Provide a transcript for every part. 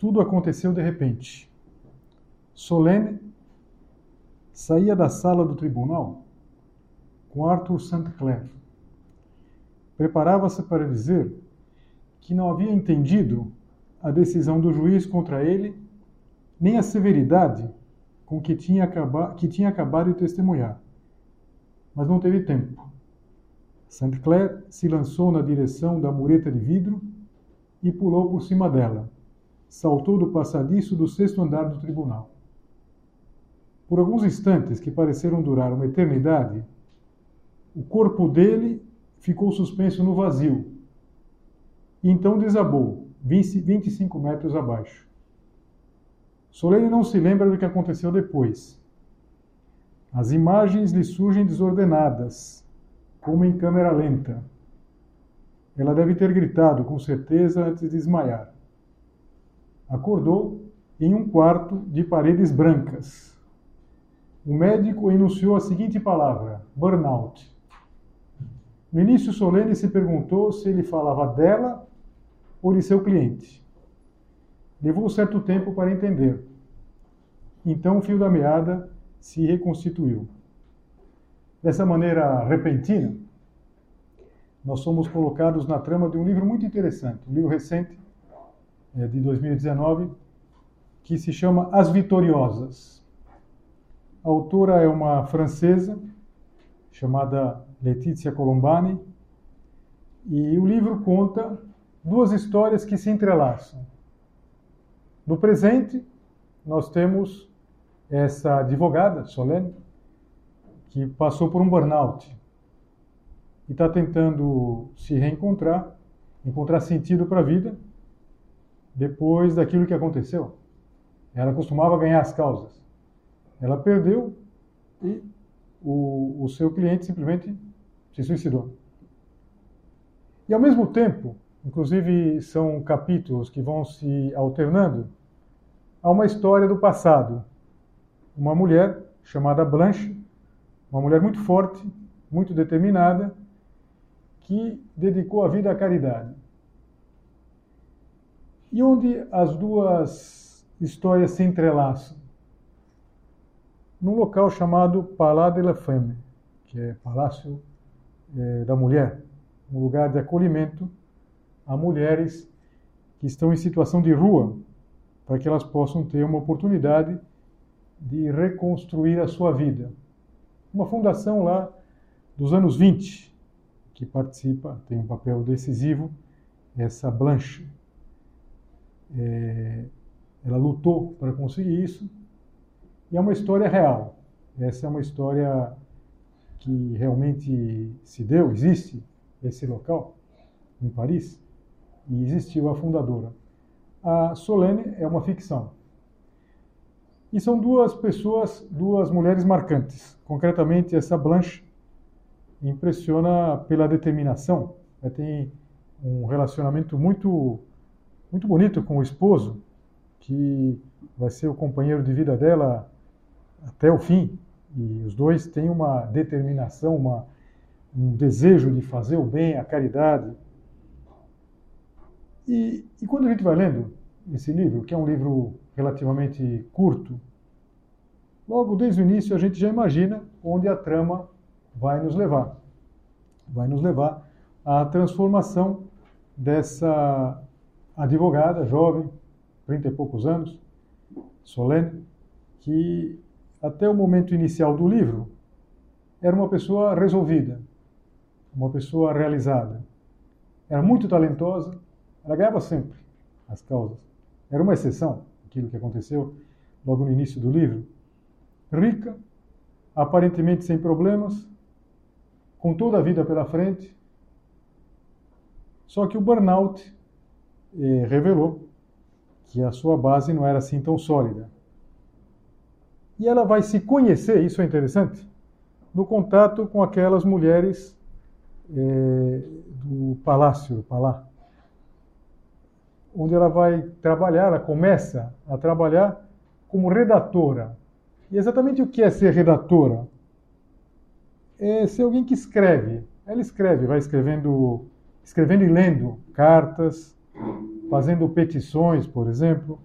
Tudo aconteceu de repente. Solene saía da sala do tribunal com Arthur St. Clair. Preparava-se para dizer que não havia entendido a decisão do juiz contra ele, nem a severidade com que tinha, acaba que tinha acabado de testemunhar. Mas não teve tempo. St. Clair se lançou na direção da mureta de vidro e pulou por cima dela saltou do passadiço do sexto andar do tribunal. Por alguns instantes que pareceram durar uma eternidade, o corpo dele ficou suspenso no vazio e então desabou, 20, 25 metros abaixo. Solene não se lembra do que aconteceu depois. As imagens lhe surgem desordenadas, como em câmera lenta. Ela deve ter gritado, com certeza, antes de desmaiar acordou em um quarto de paredes brancas. O médico enunciou a seguinte palavra: burnout. No início, Solene se perguntou se ele falava dela ou de seu cliente. Levou certo tempo para entender. Então o fio da meada se reconstituiu. Dessa maneira repentina, nós somos colocados na trama de um livro muito interessante, um livro recente de 2019, que se chama As Vitoriosas. A autora é uma francesa chamada Letícia Colombani, e o livro conta duas histórias que se entrelaçam. No presente, nós temos essa advogada, Solene, que passou por um burnout e está tentando se reencontrar, encontrar sentido para a vida depois daquilo que aconteceu. Ela costumava ganhar as causas. Ela perdeu e o, o seu cliente simplesmente se suicidou. E ao mesmo tempo, inclusive são capítulos que vão se alternando, há uma história do passado. Uma mulher chamada Blanche, uma mulher muito forte, muito determinada, que dedicou a vida à caridade e onde as duas histórias se entrelaçam. Num local chamado Palais de la Femme, que é Palácio é, da Mulher, um lugar de acolhimento a mulheres que estão em situação de rua, para que elas possam ter uma oportunidade de reconstruir a sua vida. Uma fundação lá dos anos 20, que participa, tem um papel decisivo, essa Blanche. É, ela lutou para conseguir isso. E é uma história real. Essa é uma história que realmente se deu, existe esse local em Paris e existiu a fundadora. A Solene é uma ficção. E são duas pessoas, duas mulheres marcantes. Concretamente, essa Blanche impressiona pela determinação. Ela tem um relacionamento muito muito bonito com o esposo, que vai ser o companheiro de vida dela até o fim. E os dois têm uma determinação, uma, um desejo de fazer o bem, a caridade. E, e quando a gente vai lendo esse livro, que é um livro relativamente curto, logo desde o início a gente já imagina onde a trama vai nos levar. Vai nos levar a transformação dessa advogada jovem, 30 e poucos anos, Solene, que até o momento inicial do livro era uma pessoa resolvida, uma pessoa realizada. Era muito talentosa, ela ganhava sempre as causas. Era uma exceção, aquilo que aconteceu logo no início do livro. Rica, aparentemente sem problemas, com toda a vida pela frente. Só que o burnout revelou que a sua base não era assim tão sólida. E ela vai se conhecer, isso é interessante, no contato com aquelas mulheres eh, do palácio, palá, onde ela vai trabalhar, ela começa a trabalhar como redatora. E exatamente o que é ser redatora? É ser alguém que escreve. Ela escreve, vai escrevendo, escrevendo e lendo cartas, fazendo petições, por exemplo,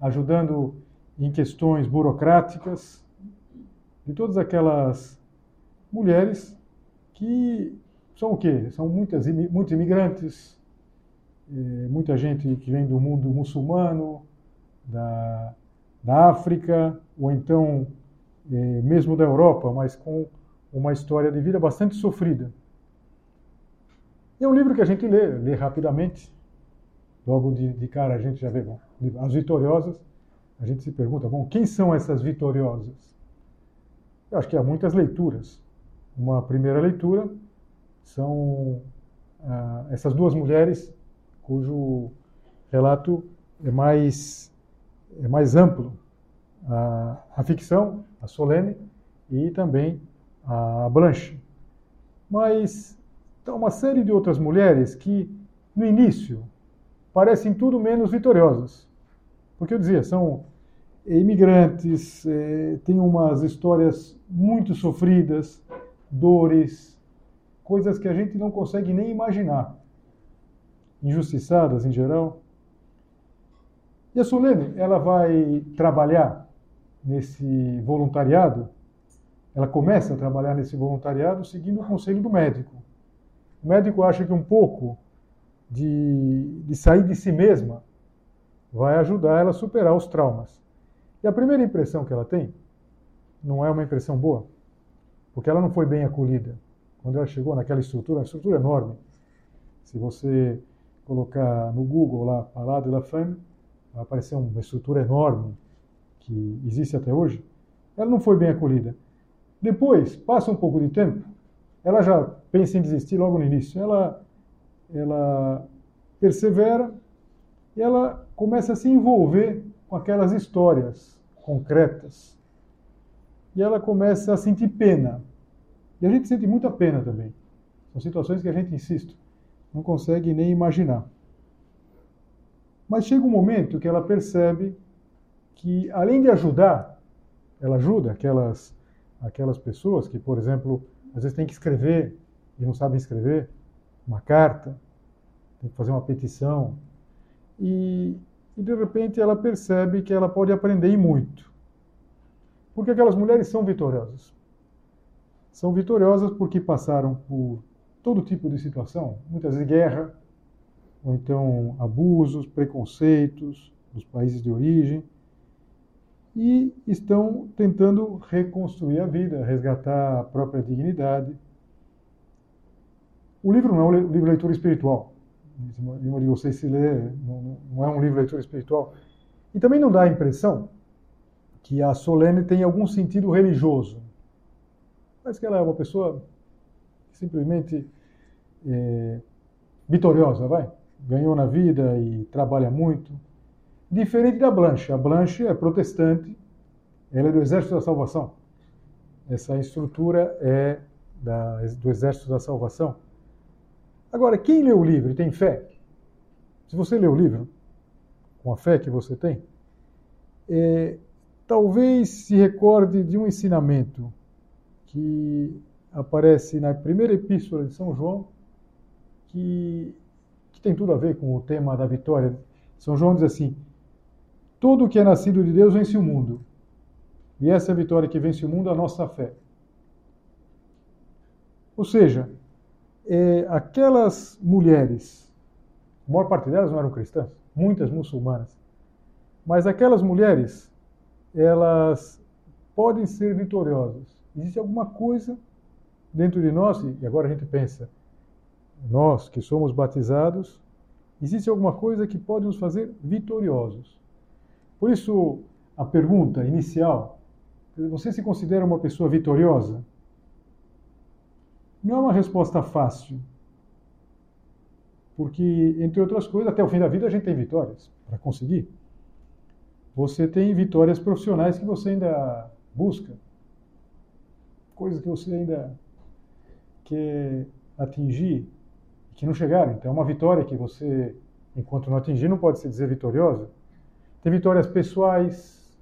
ajudando em questões burocráticas, de todas aquelas mulheres que são o quê? São muitas, muitos imigrantes, eh, muita gente que vem do mundo muçulmano, da, da África, ou então eh, mesmo da Europa, mas com uma história de vida bastante sofrida. É um livro que a gente lê, lê rapidamente. Logo de, de cara a gente já vê bom, as vitoriosas. A gente se pergunta, bom, quem são essas vitoriosas? Eu acho que há muitas leituras. Uma primeira leitura são ah, essas duas mulheres cujo relato é mais, é mais amplo. A, a ficção, a Solene, e também a Blanche. Mas há uma série de outras mulheres que, no início, parecem tudo menos vitoriosas. Porque eu dizia, são imigrantes, é, têm umas histórias muito sofridas, dores, coisas que a gente não consegue nem imaginar. Injustiçadas em geral. E a Solene, ela vai trabalhar nesse voluntariado, ela começa a trabalhar nesse voluntariado seguindo o conselho do médico. O médico acha que um pouco de, de sair de si mesma vai ajudar ela a superar os traumas. E a primeira impressão que ela tem não é uma impressão boa, porque ela não foi bem acolhida. Quando ela chegou naquela estrutura, uma estrutura enorme, se você colocar no Google lá, Palade de la Femme, vai aparecer uma estrutura enorme que existe até hoje, ela não foi bem acolhida. Depois, passa um pouco de tempo, ela já pensa em desistir logo no início. Ela, ela persevera e ela começa a se envolver com aquelas histórias concretas. E ela começa a sentir pena. E a gente sente muita pena também. São situações que a gente, insisto, não consegue nem imaginar. Mas chega um momento que ela percebe que, além de ajudar, ela ajuda aquelas, aquelas pessoas que, por exemplo, às vezes tem que escrever e não sabem escrever uma carta, tem que fazer uma petição. E, e de repente ela percebe que ela pode aprender muito. Porque aquelas mulheres são vitoriosas. São vitoriosas porque passaram por todo tipo de situação, muitas vezes guerra, ou então abusos, preconceitos dos países de origem, e estão tentando reconstruir a vida, resgatar a própria dignidade. O livro não é um livro de leitura espiritual. Nenhuma de vocês se lê, não é um livro de leitura espiritual. E também não dá a impressão que a Solene tem algum sentido religioso. Parece que ela é uma pessoa simplesmente é, vitoriosa, vai. Ganhou na vida e trabalha muito Diferente da Blanche. A Blanche é protestante, ela é do Exército da Salvação. Essa estrutura é da, do Exército da Salvação. Agora, quem lê o livro e tem fé, se você lê o livro, com a fé que você tem, é, talvez se recorde de um ensinamento que aparece na primeira epístola de São João, que, que tem tudo a ver com o tema da vitória. São João diz assim: tudo que é nascido de Deus vence o mundo. E essa é a vitória que vence o mundo, a nossa fé. Ou seja, é, aquelas mulheres, a maior parte delas não eram cristãs, muitas muçulmanas, mas aquelas mulheres, elas podem ser vitoriosas. Existe alguma coisa dentro de nós, e agora a gente pensa, nós que somos batizados, existe alguma coisa que pode nos fazer vitoriosos. Por isso, a pergunta inicial, você se considera uma pessoa vitoriosa? Não é uma resposta fácil. Porque, entre outras coisas, até o fim da vida a gente tem vitórias para conseguir. Você tem vitórias profissionais que você ainda busca, coisas que você ainda quer atingir que não chegaram. Então, é uma vitória que você, enquanto não atingir, não pode se dizer vitoriosa. Tem vitórias pessoais,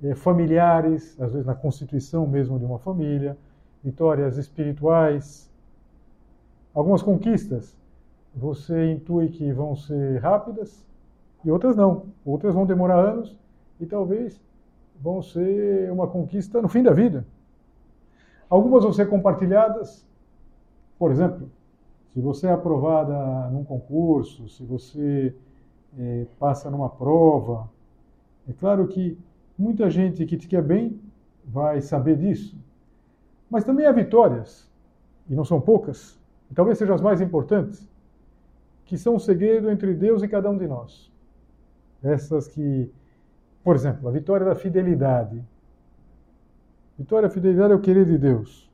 é, familiares, às vezes na constituição mesmo de uma família, vitórias espirituais, algumas conquistas você intui que vão ser rápidas e outras não. Outras vão demorar anos e talvez vão ser uma conquista no fim da vida. Algumas vão ser compartilhadas, por exemplo, se você é aprovada num concurso, se você é, passa numa prova, é claro que muita gente que te quer bem vai saber disso. Mas também há vitórias, e não são poucas, e talvez sejam as mais importantes, que são um segredo entre Deus e cada um de nós. Essas que, por exemplo, a vitória da fidelidade. Vitória da fidelidade é o querer de Deus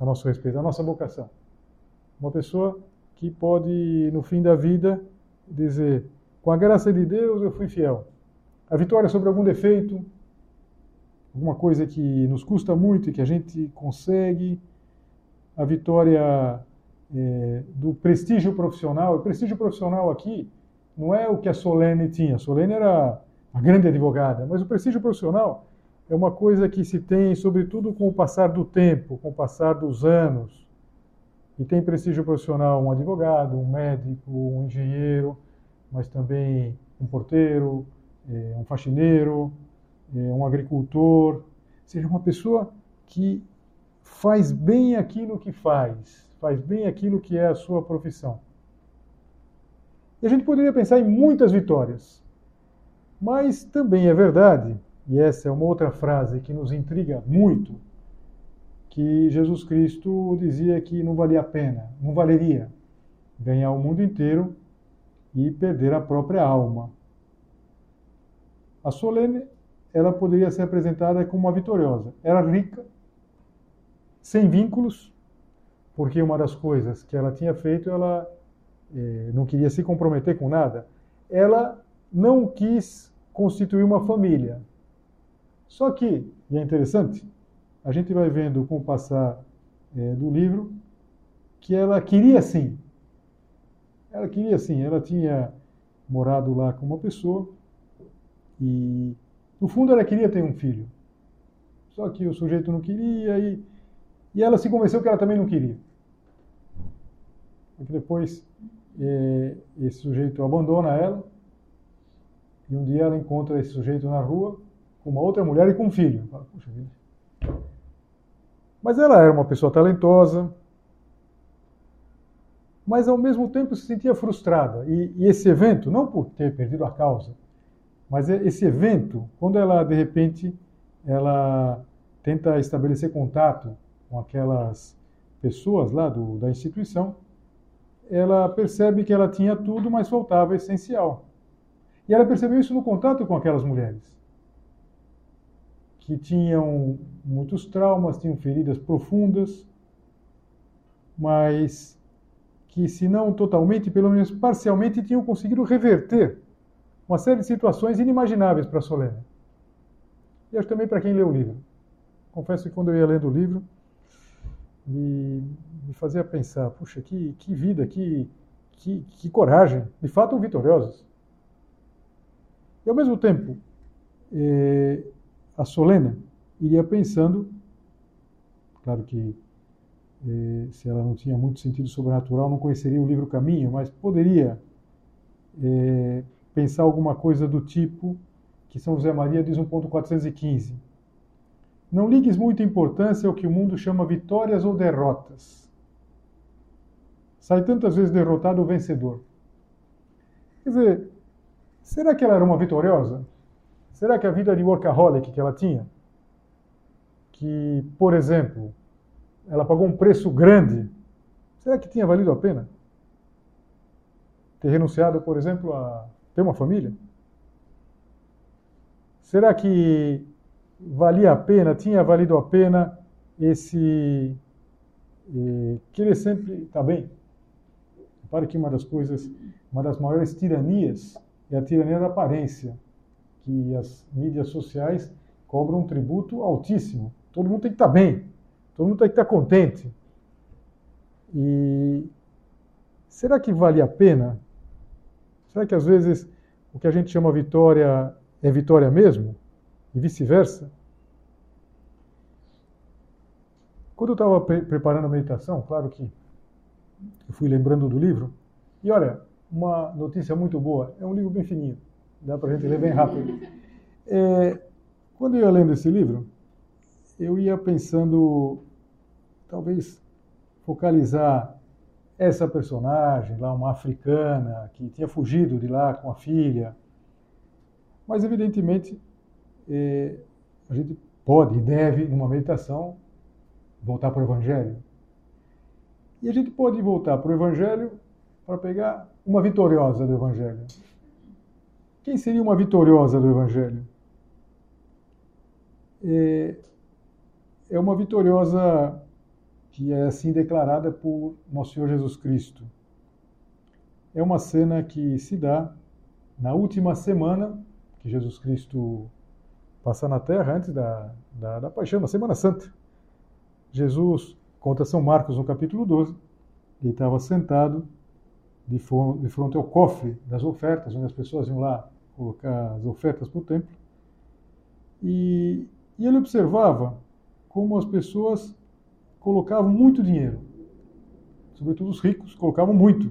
a nosso respeito, a nossa vocação. Uma pessoa que pode, no fim da vida, dizer: com a graça de Deus eu fui fiel. A vitória sobre algum defeito, alguma coisa que nos custa muito e que a gente consegue. A vitória é, do prestígio profissional. O prestígio profissional aqui não é o que a Solene tinha. A Solene era a grande advogada, mas o prestígio profissional é uma coisa que se tem, sobretudo, com o passar do tempo, com o passar dos anos. E tem prestígio profissional um advogado, um médico, um engenheiro, mas também um porteiro, é, um faxineiro, um agricultor, seja uma pessoa que faz bem aquilo que faz, faz bem aquilo que é a sua profissão. E a gente poderia pensar em muitas vitórias, mas também é verdade, e essa é uma outra frase que nos intriga muito, que Jesus Cristo dizia que não valia a pena, não valeria ganhar o mundo inteiro e perder a própria alma. A Solene, ela poderia ser apresentada como uma vitoriosa. Era rica, sem vínculos, porque uma das coisas que ela tinha feito, ela eh, não queria se comprometer com nada. Ela não quis constituir uma família. Só que, e é interessante, a gente vai vendo com o passar é, do livro que ela queria sim. Ela queria sim. Ela tinha morado lá com uma pessoa e, no fundo, ela queria ter um filho. Só que o sujeito não queria e, e ela se convenceu que ela também não queria. Porque depois é, esse sujeito abandona ela e um dia ela encontra esse sujeito na rua com uma outra mulher e com um filho. Fala, Puxa vida, mas ela era uma pessoa talentosa, mas ao mesmo tempo se sentia frustrada. E, e, esse evento, não por ter perdido a causa, mas esse evento, quando ela de repente ela tenta estabelecer contato com aquelas pessoas lá do, da instituição, ela percebe que ela tinha tudo, mas faltava o essencial. E ela percebeu isso no contato com aquelas mulheres que tinham muitos traumas, tinham feridas profundas, mas que, se não totalmente, pelo menos parcialmente, tinham conseguido reverter uma série de situações inimagináveis para Solene. E acho também para quem lê o livro. Confesso que quando eu ia lendo o livro, me, me fazia pensar, puxa, que, que vida, que, que, que coragem, de fato vitoriosos. E ao mesmo tempo, eh, a Solena iria pensando, claro que eh, se ela não tinha muito sentido sobrenatural, não conheceria o livro Caminho, mas poderia eh, pensar alguma coisa do tipo que São José Maria diz no ponto 415. Não ligues muita importância ao que o mundo chama vitórias ou derrotas. sai tantas vezes derrotado o vencedor. Quer dizer, será que ela era uma vitoriosa? Será que a vida de workaholic que ela tinha, que, por exemplo, ela pagou um preço grande, será que tinha valido a pena? Ter renunciado, por exemplo, a ter uma família? Será que valia a pena, tinha valido a pena esse eh, querer sempre estar tá bem? Repare que uma das coisas, uma das maiores tiranias é a tirania da aparência, que as mídias sociais cobram um tributo altíssimo. Todo mundo tem que estar tá bem, todo mundo tem que estar tá contente. E será que vale a pena? Será que às vezes o que a gente chama vitória é vitória mesmo? E vice-versa? Quando eu estava pre preparando a meditação, claro que eu fui lembrando do livro, e olha, uma notícia muito boa, é um livro bem fininho, dá para a gente ler bem rápido. É, quando eu ia lendo esse livro, eu ia pensando, talvez, focalizar essa personagem, lá uma africana, que tinha fugido de lá com a filha. Mas, evidentemente, é, a gente pode e deve, numa meditação, voltar para o Evangelho. E a gente pode voltar para o Evangelho para pegar uma vitoriosa do Evangelho. Quem seria uma vitoriosa do Evangelho? É, é uma vitoriosa que é assim declarada por Nosso Senhor Jesus Cristo. É uma cena que se dá na última semana que Jesus Cristo passa na terra, antes da, da, da paixão, na Semana Santa. Jesus, conta São Marcos no capítulo 12, ele estava sentado de, de frente ao cofre das ofertas, onde as pessoas iam lá colocar as ofertas para o templo. E, e ele observava como as pessoas colocavam muito dinheiro. Sobretudo os ricos colocavam muito.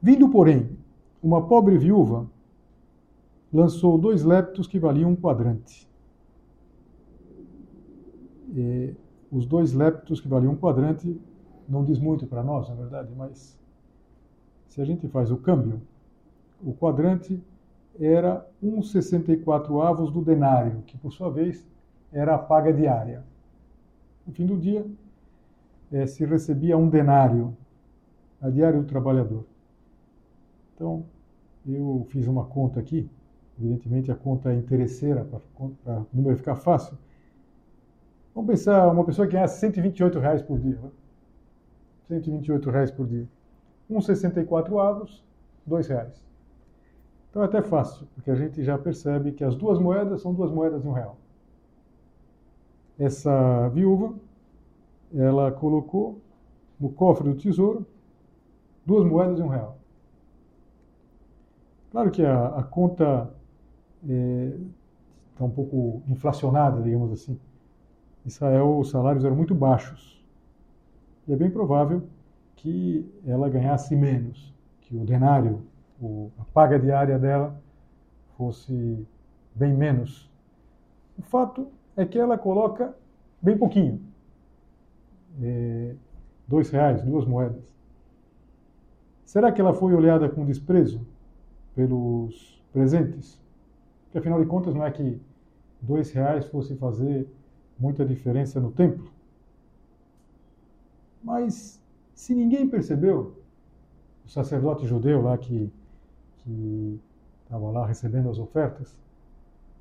Vindo, porém, uma pobre viúva lançou dois leptos que valiam um quadrante e os dois leptos que valiam um quadrante não diz muito para nós, na verdade, mas se a gente faz o câmbio, o quadrante era 1,64 avos do denário, que por sua vez era a paga diária. No fim do dia, é, se recebia um denário, a diária do trabalhador. Então, eu fiz uma conta aqui, evidentemente a conta é interesseira, para o número ficar fácil, Vamos pensar uma pessoa que ganha 128 reais por dia. Né? 128 reais por dia. 1,64 avos, 2 reais. Então é até fácil, porque a gente já percebe que as duas moedas são duas moedas de um real. Essa viúva, ela colocou no cofre do tesouro duas moedas de um real. Claro que a, a conta está é, tá um pouco inflacionada, digamos assim. Israel os salários eram muito baixos. E é bem provável que ela ganhasse menos, que o denário, o, a paga diária dela, fosse bem menos. O fato é que ela coloca bem pouquinho. É, dois reais, duas moedas. Será que ela foi olhada com desprezo pelos presentes? Porque afinal de contas não é que dois reais fosse fazer muita diferença no templo. Mas se ninguém percebeu, o sacerdote judeu lá que que estava lá recebendo as ofertas,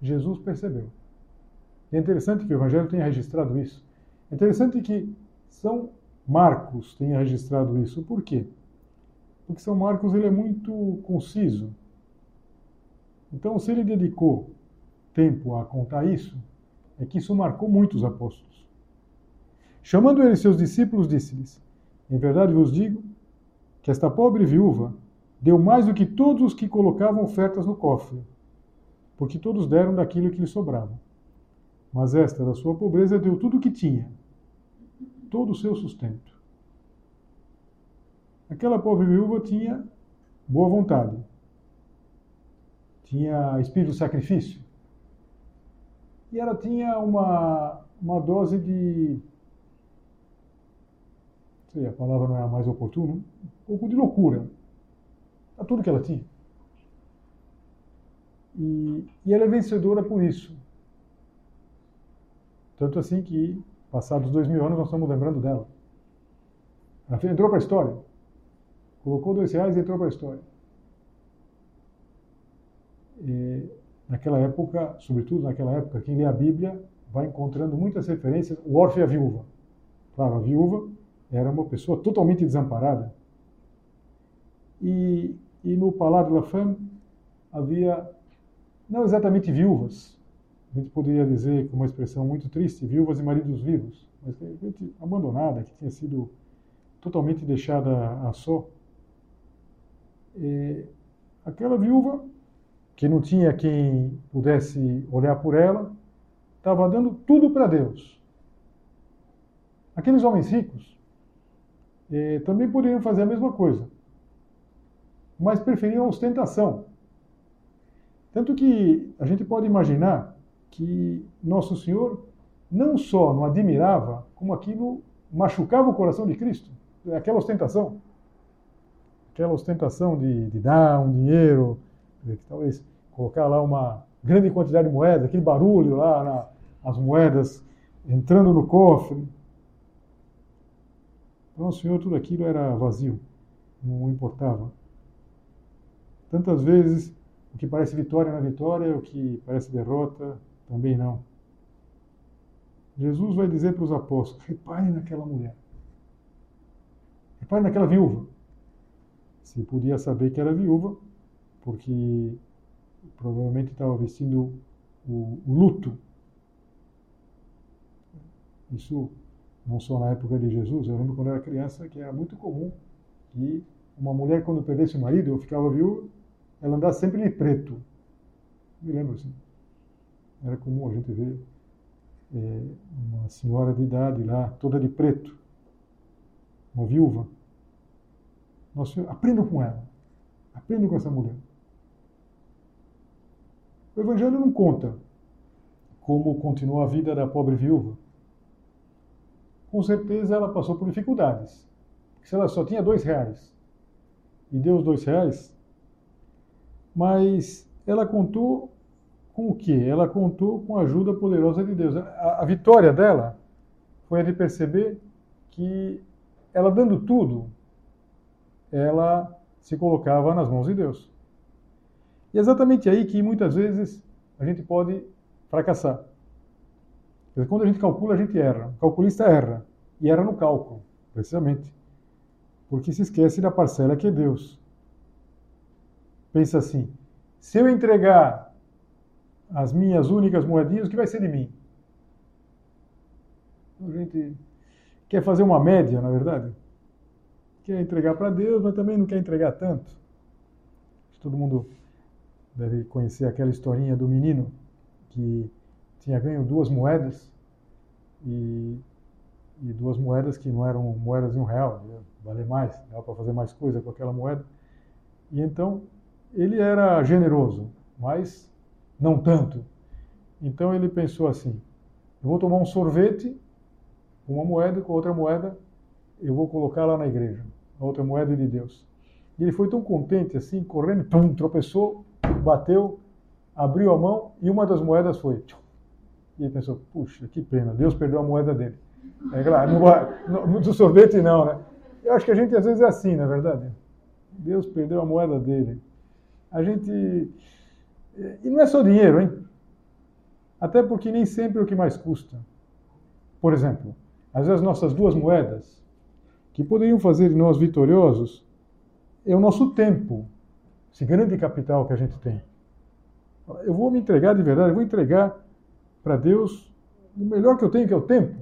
Jesus percebeu. E é interessante que o Evangelho tenha registrado isso. É interessante que São Marcos tenha registrado isso. Por quê? Porque São Marcos ele é muito conciso. Então, se ele dedicou tempo a contar isso, é que isso marcou muito os apóstolos. Chamando ele seus discípulos, disse-lhes: Em verdade vos digo que esta pobre viúva deu mais do que todos os que colocavam ofertas no cofre, porque todos deram daquilo que lhe sobrava. Mas esta, da sua pobreza, deu tudo o que tinha, todo o seu sustento. Aquela pobre viúva tinha boa vontade, tinha espírito de sacrifício, e ela tinha uma, uma dose de, sei, a palavra não é a mais oportuna, um pouco de loucura. A tudo que ela tinha. E, e ela é vencedora por isso. Tanto assim que, passados dois mil anos, nós estamos lembrando dela. Ela entrou para a história. Colocou dois reais e entrou para a história. E, naquela época, sobretudo naquela época, quem lê a Bíblia vai encontrando muitas referências. O órfão e a viúva. Claro, a viúva era uma pessoa totalmente desamparada. E, e no Palácio de la Femme havia, não exatamente viúvas, a gente poderia dizer com uma expressão muito triste, viúvas e maridos vivos, mas gente abandonada, que tinha sido totalmente deixada a só. E aquela viúva, que não tinha quem pudesse olhar por ela, estava dando tudo para Deus. Aqueles homens ricos eh, também poderiam fazer a mesma coisa, mas preferiam a ostentação. Tanto que a gente pode imaginar que Nosso Senhor não só não admirava, como aquilo machucava o coração de Cristo. Aquela ostentação. Aquela ostentação de, de dar um dinheiro, talvez colocar lá uma grande quantidade de moedas, aquele barulho lá, na, as moedas entrando no cofre. Para o Senhor tudo aquilo era vazio, não importava. Tantas vezes o que parece vitória na é vitória, o que parece derrota também não. Jesus vai dizer para os apóstolos: reparem naquela mulher. Reparem naquela viúva. Se podia saber que era viúva, porque provavelmente estava vestindo o, luto. Isso não só na época de Jesus, eu lembro quando era criança que era muito comum que uma mulher, quando perdesse o marido ou ficava viúva, ela andasse sempre de preto. Me lembro assim. Era comum a gente ver é, uma senhora de idade lá, toda de preto, uma viúva. Nossa, aprendam com ela. Aprendam com essa mulher. O Evangelho não conta como continuou a vida da pobre viúva. Com certeza ela passou por dificuldades. Se ela só tinha dois reais e deu os dois reais, mas ela contou com o que? Ela contou com a ajuda poderosa de Deus. A, a vitória dela foi a de perceber que ela dando tudo, ela se colocava nas mãos de Deus. E é exatamente aí que muitas vezes a gente pode fracassar. Quando a gente calcula, a gente erra. O calculista erra. E erra no cálculo, precisamente. Porque se esquece da parcela que é Deus. Pensa assim: se eu entregar as minhas únicas moedinhas, o que vai ser de mim? A gente quer fazer uma média, na verdade. Quer entregar para Deus, mas também não quer entregar tanto. Todo mundo deve conhecer aquela historinha do menino que tinha ganho duas moedas e, e duas moedas que não eram moedas de um real, valer mais, dava para fazer mais coisa com aquela moeda. E então ele era generoso, mas não tanto. Então ele pensou assim: eu vou tomar um sorvete uma moeda com outra moeda eu vou colocar lá na igreja, a outra moeda de Deus. E ele foi tão contente assim, correndo, pum, tropeçou, bateu, abriu a mão e uma das moedas foi. E ele pensou: puxa, que pena, Deus perdeu a moeda dele. É claro, no, no, do sorvete não, né? Eu acho que a gente às vezes é assim, na é verdade. Deus perdeu a moeda dele. A gente e não é só dinheiro, hein? Até porque nem sempre é o que mais custa. Por exemplo, às vezes nossas duas moedas, que poderiam fazer de nós vitoriosos, é o nosso tempo, esse grande capital que a gente tem. Eu vou me entregar de verdade, eu vou entregar para Deus o melhor que eu tenho, que é o tempo.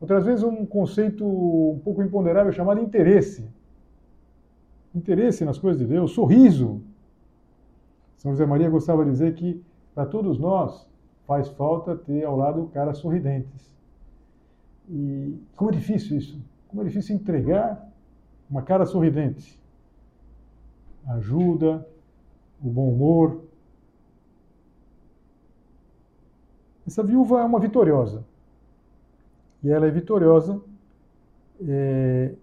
Outras vezes um conceito um pouco imponderável chamado interesse. Interesse nas coisas de Deus, sorriso. São José Maria gostava de dizer que para todos nós faz falta ter ao lado caras sorridentes. E como é difícil isso? Como é difícil entregar uma cara sorridente. Ajuda, o bom humor. Essa viúva é uma vitoriosa. E ela é vitoriosa é,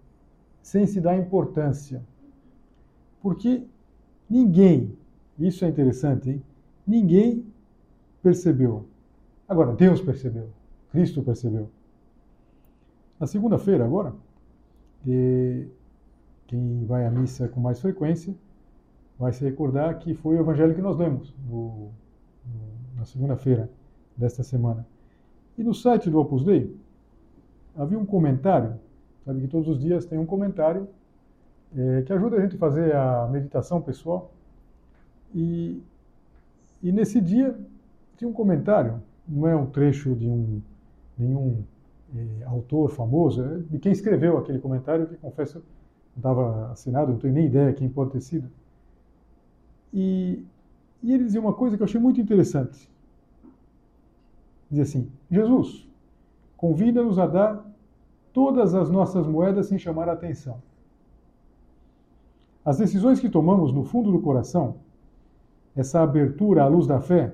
sem se dar importância. Porque ninguém, isso é interessante, hein? ninguém percebeu. Agora, Deus percebeu, Cristo percebeu. Na segunda-feira, agora, quem vai à missa com mais frequência vai se recordar que foi o evangelho que nós lemos no, no, na segunda-feira desta semana. E no site do Opus Dei havia um comentário, sabe que todos os dias tem um comentário é, que ajuda a gente a fazer a meditação pessoal. E, e nesse dia tinha um comentário, não é um trecho de um nenhum é, autor famoso, é de quem escreveu aquele comentário, que confesso não estava assinado, não tenho nem ideia quem pode ter sido. E, e ele dizia uma coisa que eu achei muito interessante. Diz assim: Jesus convida-nos a dar todas as nossas moedas sem chamar a atenção. As decisões que tomamos no fundo do coração, essa abertura à luz da fé,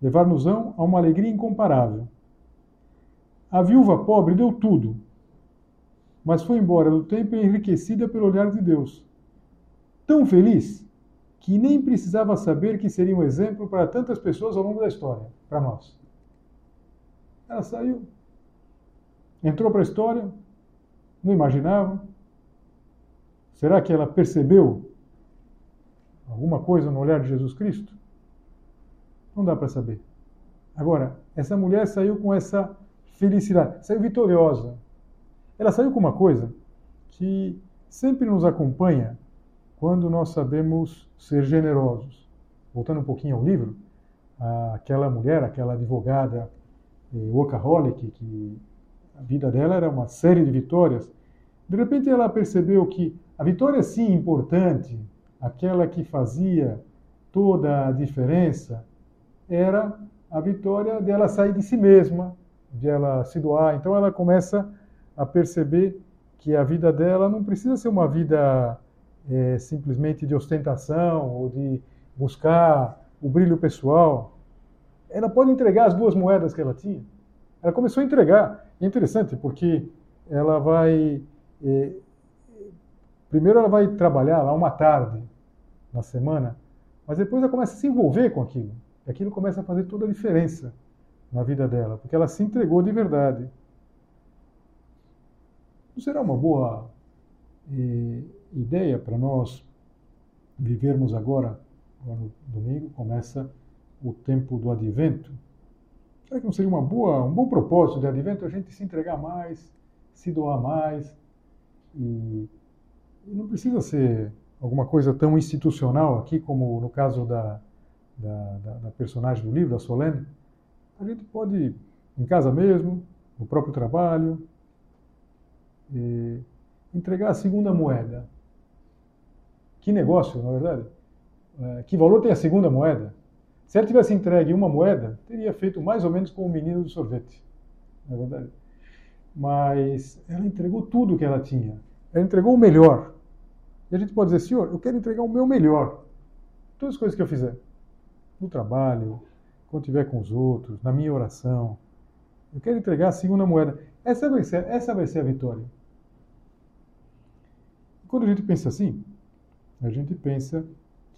levar-nos-ão a uma alegria incomparável. A viúva pobre deu tudo, mas foi embora do tempo enriquecida pelo olhar de Deus. Tão feliz que nem precisava saber que seria um exemplo para tantas pessoas ao longo da história, para nós. Ela saiu, entrou para a história, não imaginava. Será que ela percebeu alguma coisa no olhar de Jesus Cristo? Não dá para saber. Agora, essa mulher saiu com essa felicidade, saiu vitoriosa. Ela saiu com uma coisa que sempre nos acompanha quando nós sabemos ser generosos. Voltando um pouquinho ao livro, aquela mulher, aquela advogada eh, workaholic, que a vida dela era uma série de vitórias, de repente ela percebeu que a vitória sim importante, aquela que fazia toda a diferença, era a vitória dela sair de si mesma, de ela se doar. Então ela começa a perceber que a vida dela não precisa ser uma vida é, simplesmente de ostentação ou de buscar o brilho pessoal. Ela pode entregar as duas moedas que ela tinha. Ela começou a entregar. É interessante porque ela vai. É, primeiro, ela vai trabalhar lá uma tarde na semana, mas depois ela começa a se envolver com aquilo. E aquilo começa a fazer toda a diferença na vida dela, porque ela se entregou de verdade. Não será uma boa eh, ideia para nós vivermos agora, agora no domingo, começa o tempo do advento. Será que não seria uma boa, um bom propósito de advento a gente se entregar mais, se doar mais? E, não precisa ser alguma coisa tão institucional aqui como no caso da, da, da, da personagem do livro, da Solene. A gente pode, em casa mesmo, no próprio trabalho, entregar a segunda moeda. Que negócio, na verdade. É, que valor tem a segunda moeda? Se ela tivesse entregue uma moeda, teria feito mais ou menos como o menino do sorvete. Na verdade. Mas ela entregou tudo o que ela tinha. Ela entregou o melhor. E a gente pode dizer, Senhor, eu quero entregar o meu melhor. Todas as coisas que eu fizer. No trabalho, quando estiver com os outros, na minha oração. Eu quero entregar a segunda moeda. Essa vai ser, essa vai ser a vitória. Quando a gente pensa assim, a gente pensa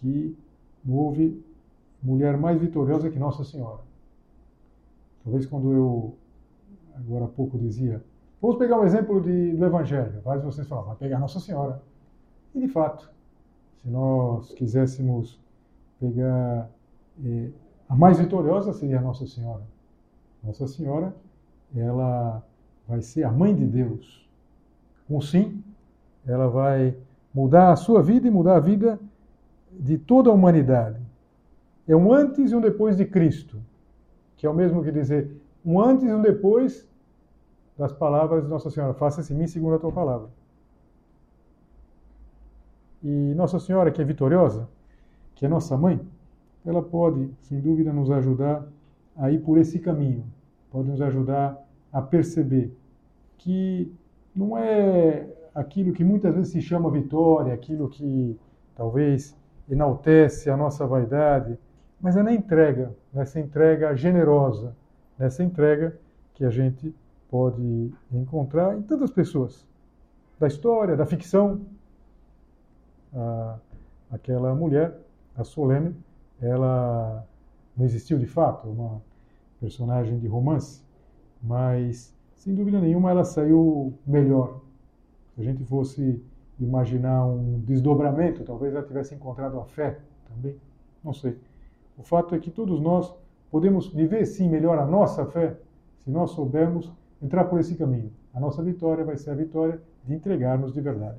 que houve mulher mais vitoriosa que Nossa Senhora. Talvez quando eu, agora há pouco, dizia, vamos pegar um exemplo de, do Evangelho. Vários de vocês falam, vai pegar Nossa Senhora. E de fato, se nós quiséssemos pegar eh, a mais vitoriosa seria Nossa Senhora. Nossa Senhora, ela vai ser a mãe de Deus. Um sim, ela vai mudar a sua vida e mudar a vida de toda a humanidade. É um antes e um depois de Cristo, que é o mesmo que dizer um antes e um depois das palavras de Nossa Senhora. Faça-se em mim segundo a tua palavra. E Nossa Senhora, que é vitoriosa, que é nossa mãe, ela pode, sem dúvida, nos ajudar a ir por esse caminho, pode nos ajudar a perceber que não é aquilo que muitas vezes se chama vitória, aquilo que talvez enaltece a nossa vaidade, mas é na entrega, nessa entrega generosa, nessa entrega que a gente pode encontrar em tantas pessoas, da história, da ficção. Ah, aquela mulher, a Solene, ela não existiu de fato, uma personagem de romance, mas sem dúvida nenhuma ela saiu melhor. Se a gente fosse imaginar um desdobramento, talvez ela tivesse encontrado a fé também, não sei. O fato é que todos nós podemos viver sim melhor a nossa fé se nós soubermos entrar por esse caminho. A nossa vitória vai ser a vitória de entregarmos de verdade.